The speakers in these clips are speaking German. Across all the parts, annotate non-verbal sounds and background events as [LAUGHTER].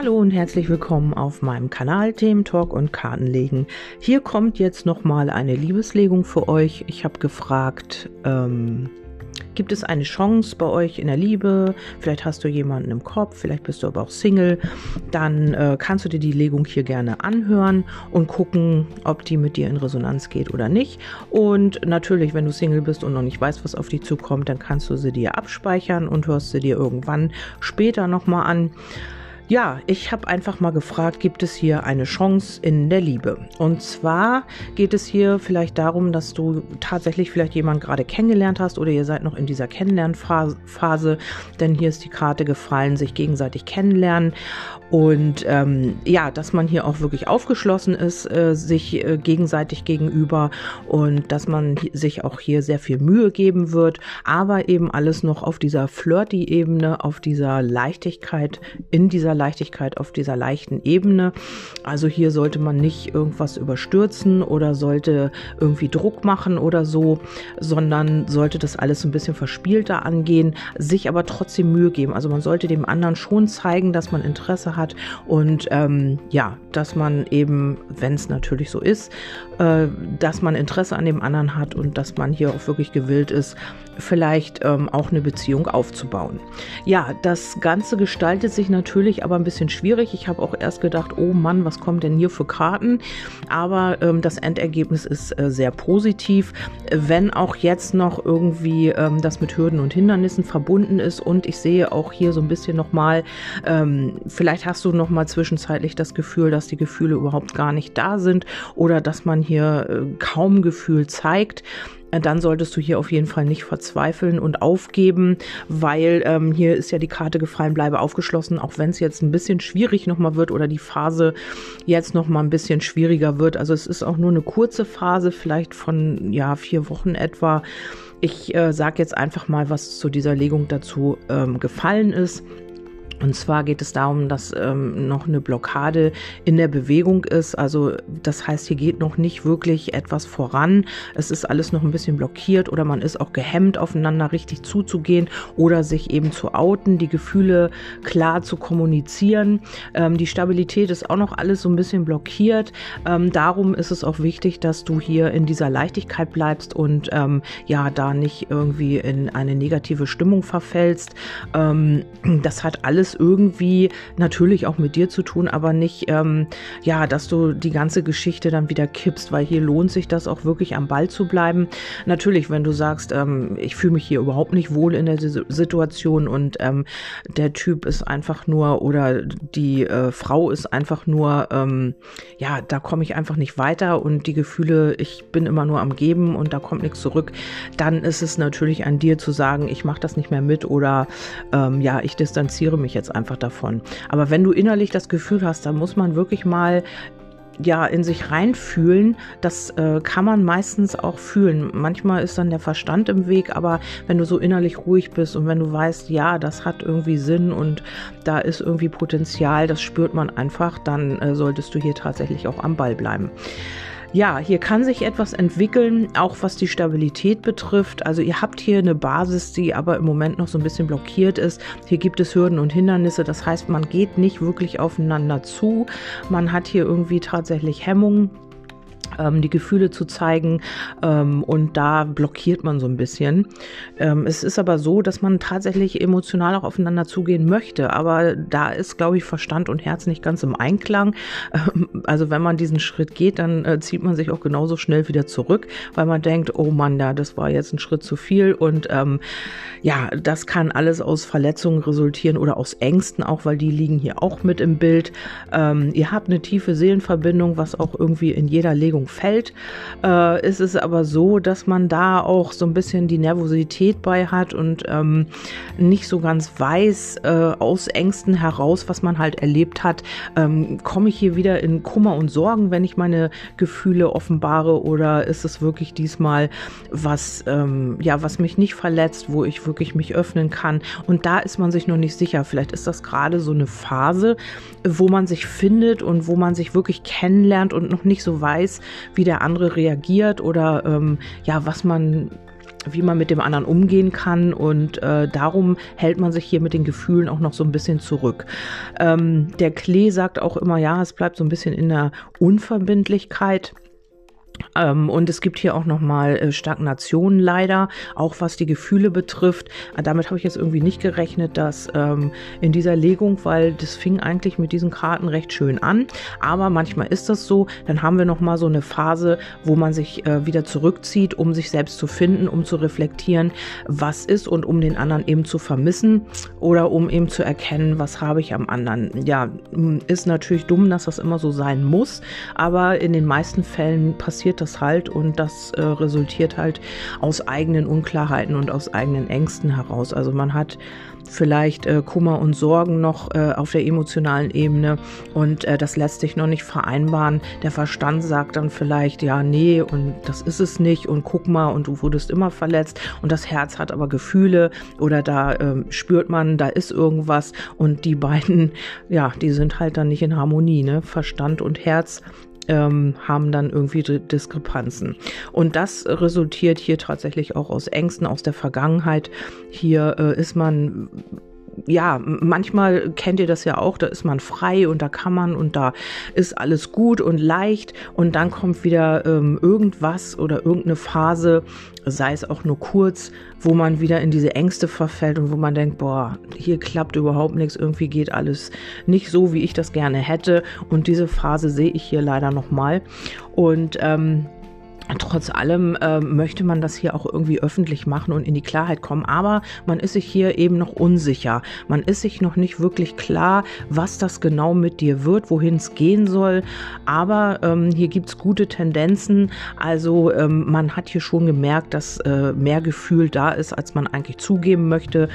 Hallo und herzlich willkommen auf meinem Kanal Themen Talk und Kartenlegen. Hier kommt jetzt nochmal eine Liebeslegung für euch. Ich habe gefragt, ähm, gibt es eine Chance bei euch in der Liebe? Vielleicht hast du jemanden im Kopf, vielleicht bist du aber auch Single. Dann äh, kannst du dir die Legung hier gerne anhören und gucken, ob die mit dir in Resonanz geht oder nicht. Und natürlich, wenn du Single bist und noch nicht weißt, was auf dich zukommt, dann kannst du sie dir abspeichern und hörst sie dir irgendwann später nochmal an. Ja, ich habe einfach mal gefragt, gibt es hier eine Chance in der Liebe? Und zwar geht es hier vielleicht darum, dass du tatsächlich vielleicht jemanden gerade kennengelernt hast oder ihr seid noch in dieser Kennenlernphase, denn hier ist die Karte gefallen, sich gegenseitig kennenlernen und ähm, ja, dass man hier auch wirklich aufgeschlossen ist, äh, sich äh, gegenseitig gegenüber und dass man sich auch hier sehr viel Mühe geben wird, aber eben alles noch auf dieser Flirty-Ebene, auf dieser Leichtigkeit, in dieser Leichtigkeit, auf dieser leichten Ebene. Also hier sollte man nicht irgendwas überstürzen oder sollte irgendwie Druck machen oder so, sondern sollte das alles ein bisschen verspielter angehen, sich aber trotzdem Mühe geben. Also man sollte dem anderen schon zeigen, dass man Interesse hat hat. Und ähm, ja, dass man eben, wenn es natürlich so ist, äh, dass man Interesse an dem anderen hat und dass man hier auch wirklich gewillt ist, vielleicht ähm, auch eine Beziehung aufzubauen. Ja, das Ganze gestaltet sich natürlich aber ein bisschen schwierig. Ich habe auch erst gedacht, oh Mann, was kommen denn hier für Karten? Aber ähm, das Endergebnis ist äh, sehr positiv, wenn auch jetzt noch irgendwie ähm, das mit Hürden und Hindernissen verbunden ist. Und ich sehe auch hier so ein bisschen nochmal, ähm, vielleicht hast du nochmal zwischenzeitlich das Gefühl, dass die Gefühle überhaupt gar nicht da sind oder dass man hier äh, kaum Gefühl zeigt dann solltest du hier auf jeden Fall nicht verzweifeln und aufgeben, weil ähm, hier ist ja die Karte gefallen, bleibe aufgeschlossen, auch wenn es jetzt ein bisschen schwierig nochmal wird oder die Phase jetzt nochmal ein bisschen schwieriger wird. Also es ist auch nur eine kurze Phase, vielleicht von ja vier Wochen etwa. Ich äh, sage jetzt einfach mal, was zu dieser Legung dazu ähm, gefallen ist. Und zwar geht es darum, dass ähm, noch eine Blockade in der Bewegung ist. Also das heißt, hier geht noch nicht wirklich etwas voran. Es ist alles noch ein bisschen blockiert oder man ist auch gehemmt, aufeinander richtig zuzugehen oder sich eben zu outen, die Gefühle klar zu kommunizieren. Ähm, die Stabilität ist auch noch alles so ein bisschen blockiert. Ähm, darum ist es auch wichtig, dass du hier in dieser Leichtigkeit bleibst und ähm, ja, da nicht irgendwie in eine negative Stimmung verfällst. Ähm, das hat alles alles irgendwie natürlich auch mit dir zu tun, aber nicht, ähm, ja, dass du die ganze Geschichte dann wieder kippst, weil hier lohnt sich das auch wirklich am Ball zu bleiben. Natürlich, wenn du sagst, ähm, ich fühle mich hier überhaupt nicht wohl in der Situation und ähm, der Typ ist einfach nur oder die äh, Frau ist einfach nur, ähm, ja, da komme ich einfach nicht weiter und die Gefühle, ich bin immer nur am Geben und da kommt nichts zurück, dann ist es natürlich an dir zu sagen, ich mache das nicht mehr mit oder ähm, ja, ich distanziere mich jetzt jetzt einfach davon. Aber wenn du innerlich das Gefühl hast, da muss man wirklich mal ja in sich reinfühlen, das äh, kann man meistens auch fühlen. Manchmal ist dann der Verstand im Weg, aber wenn du so innerlich ruhig bist und wenn du weißt, ja, das hat irgendwie Sinn und da ist irgendwie Potenzial, das spürt man einfach, dann äh, solltest du hier tatsächlich auch am Ball bleiben. Ja, hier kann sich etwas entwickeln, auch was die Stabilität betrifft. Also ihr habt hier eine Basis, die aber im Moment noch so ein bisschen blockiert ist. Hier gibt es Hürden und Hindernisse. Das heißt, man geht nicht wirklich aufeinander zu. Man hat hier irgendwie tatsächlich Hemmungen ähm, die Gefühle zu zeigen ähm, und da blockiert man so ein bisschen. Ähm, es ist aber so, dass man tatsächlich emotional auch aufeinander zugehen möchte, aber da ist, glaube ich, Verstand und Herz nicht ganz im Einklang. Ähm, also wenn man diesen Schritt geht, dann äh, zieht man sich auch genauso schnell wieder zurück, weil man denkt, oh Mann, ja, das war jetzt ein Schritt zu viel und ähm, ja, das kann alles aus Verletzungen resultieren oder aus Ängsten auch, weil die liegen hier auch mit im Bild. Ähm, ihr habt eine tiefe Seelenverbindung, was auch irgendwie in jeder Legung fällt. Äh, ist es aber so, dass man da auch so ein bisschen die Nervosität bei hat und ähm, nicht so ganz weiß äh, aus Ängsten heraus, was man halt erlebt hat. Ähm, Komme ich hier wieder in Kummer und Sorgen, wenn ich meine Gefühle offenbare oder ist es wirklich diesmal was, ähm, ja, was mich nicht verletzt, wo ich wirklich mich öffnen kann? Und da ist man sich noch nicht sicher. Vielleicht ist das gerade so eine Phase, wo man sich findet und wo man sich wirklich kennenlernt und noch nicht so weiß, wie der andere reagiert oder ähm, ja, was man wie man mit dem anderen umgehen kann und äh, darum hält man sich hier mit den Gefühlen auch noch so ein bisschen zurück. Ähm, der Klee sagt auch immer, ja, es bleibt so ein bisschen in der Unverbindlichkeit. Ähm, und es gibt hier auch nochmal äh, Stagnationen leider, auch was die Gefühle betrifft. Äh, damit habe ich jetzt irgendwie nicht gerechnet, dass ähm, in dieser Legung, weil das fing eigentlich mit diesen Karten recht schön an. Aber manchmal ist das so. Dann haben wir nochmal so eine Phase, wo man sich äh, wieder zurückzieht, um sich selbst zu finden, um zu reflektieren, was ist und um den anderen eben zu vermissen oder um eben zu erkennen, was habe ich am anderen. Ja, ist natürlich dumm, dass das immer so sein muss, aber in den meisten Fällen passiert passiert das halt und das äh, resultiert halt aus eigenen Unklarheiten und aus eigenen Ängsten heraus. Also man hat vielleicht äh, Kummer und Sorgen noch äh, auf der emotionalen Ebene und äh, das lässt sich noch nicht vereinbaren. Der Verstand sagt dann vielleicht, ja, nee, und das ist es nicht und guck mal und du wurdest immer verletzt und das Herz hat aber Gefühle oder da ähm, spürt man, da ist irgendwas und die beiden, [LAUGHS] ja, die sind halt dann nicht in Harmonie, ne? Verstand und Herz ähm, haben dann irgendwie Diskrepanzen. Und das resultiert hier tatsächlich auch aus Ängsten aus der Vergangenheit. Hier äh, ist man ja, manchmal kennt ihr das ja auch, da ist man frei und da kann man und da ist alles gut und leicht und dann kommt wieder ähm, irgendwas oder irgendeine Phase, sei es auch nur kurz, wo man wieder in diese Ängste verfällt und wo man denkt, boah, hier klappt überhaupt nichts, irgendwie geht alles nicht so, wie ich das gerne hätte. Und diese Phase sehe ich hier leider nochmal und ähm, Trotz allem äh, möchte man das hier auch irgendwie öffentlich machen und in die Klarheit kommen. Aber man ist sich hier eben noch unsicher. Man ist sich noch nicht wirklich klar, was das genau mit dir wird, wohin es gehen soll. Aber ähm, hier gibt es gute Tendenzen. Also ähm, man hat hier schon gemerkt, dass äh, mehr Gefühl da ist, als man eigentlich zugeben möchte.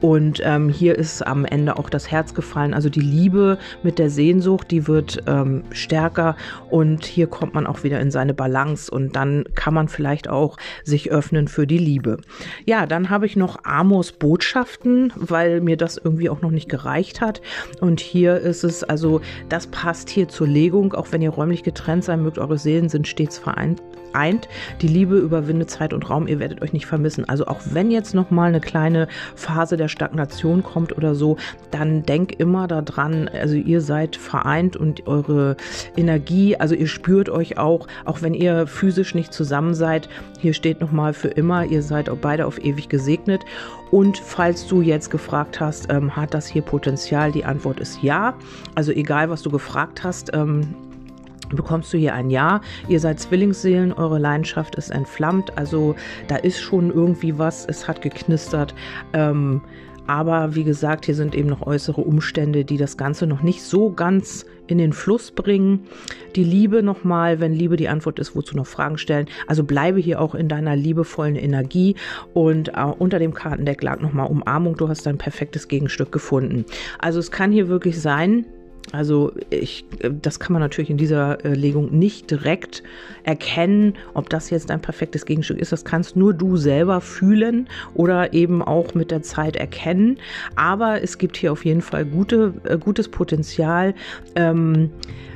Und ähm, hier ist am Ende auch das Herz gefallen. Also die Liebe mit der Sehnsucht, die wird ähm, stärker. Und hier kommt man auch wieder in seine Balance. Und dann dann kann man vielleicht auch sich öffnen für die Liebe. Ja, dann habe ich noch Amos Botschaften, weil mir das irgendwie auch noch nicht gereicht hat. Und hier ist es, also das passt hier zur Legung, auch wenn ihr räumlich getrennt sein mögt, eure Seelen sind stets vereint eint. Die Liebe überwindet Zeit und Raum. Ihr werdet euch nicht vermissen. Also auch wenn jetzt noch mal eine kleine Phase der Stagnation kommt oder so, dann denk immer daran. Also ihr seid vereint und eure Energie, also ihr spürt euch auch, auch wenn ihr physisch nicht zusammen seid. Hier steht noch mal für immer. Ihr seid auch beide auf ewig gesegnet. Und falls du jetzt gefragt hast, ähm, hat das hier Potenzial? Die Antwort ist ja. Also egal, was du gefragt hast, ähm, bekommst du hier ein Ja. Ihr seid Zwillingsseelen, eure Leidenschaft ist entflammt, also da ist schon irgendwie was, es hat geknistert. Ähm, aber wie gesagt, hier sind eben noch äußere Umstände, die das Ganze noch nicht so ganz in den Fluss bringen. Die Liebe nochmal, wenn Liebe die Antwort ist, wozu noch Fragen stellen. Also bleibe hier auch in deiner liebevollen Energie und äh, unter dem Kartendeck lag nochmal Umarmung. Du hast dein perfektes Gegenstück gefunden. Also es kann hier wirklich sein, also ich, das kann man natürlich in dieser äh, Legung nicht direkt erkennen, ob das jetzt ein perfektes Gegenstück ist. Das kannst nur du selber fühlen oder eben auch mit der Zeit erkennen. Aber es gibt hier auf jeden Fall gute, äh, gutes Potenzial. Ähm,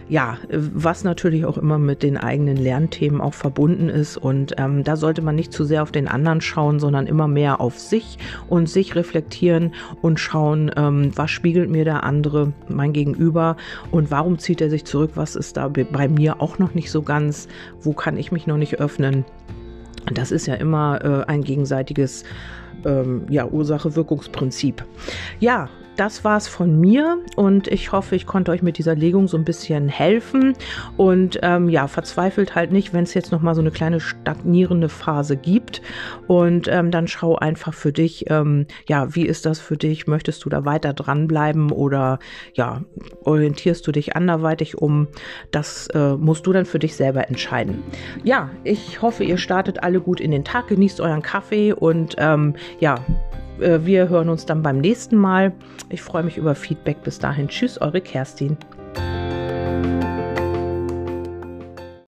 ja, was natürlich auch immer mit den eigenen Lernthemen auch verbunden ist. Und ähm, da sollte man nicht zu sehr auf den anderen schauen, sondern immer mehr auf sich und sich reflektieren und schauen, ähm, was spiegelt mir der andere, mein Gegenüber und warum zieht er sich zurück, was ist da bei mir auch noch nicht so ganz, wo kann ich mich noch nicht öffnen. Das ist ja immer äh, ein gegenseitiges ähm, ja, Ursache-Wirkungsprinzip. Ja, das war's von mir und ich hoffe, ich konnte euch mit dieser Legung so ein bisschen helfen. Und ähm, ja, verzweifelt halt nicht, wenn es jetzt noch mal so eine kleine stagnierende Phase gibt. Und ähm, dann schau einfach für dich, ähm, ja, wie ist das für dich? Möchtest du da weiter dranbleiben oder ja, orientierst du dich anderweitig um? Das äh, musst du dann für dich selber entscheiden. Ja, ich hoffe, ihr startet alle gut in den Tag, genießt euren Kaffee und ähm, ja, wir hören uns dann beim nächsten Mal. Ich freue mich über Feedback. Bis dahin. Tschüss, eure Kerstin.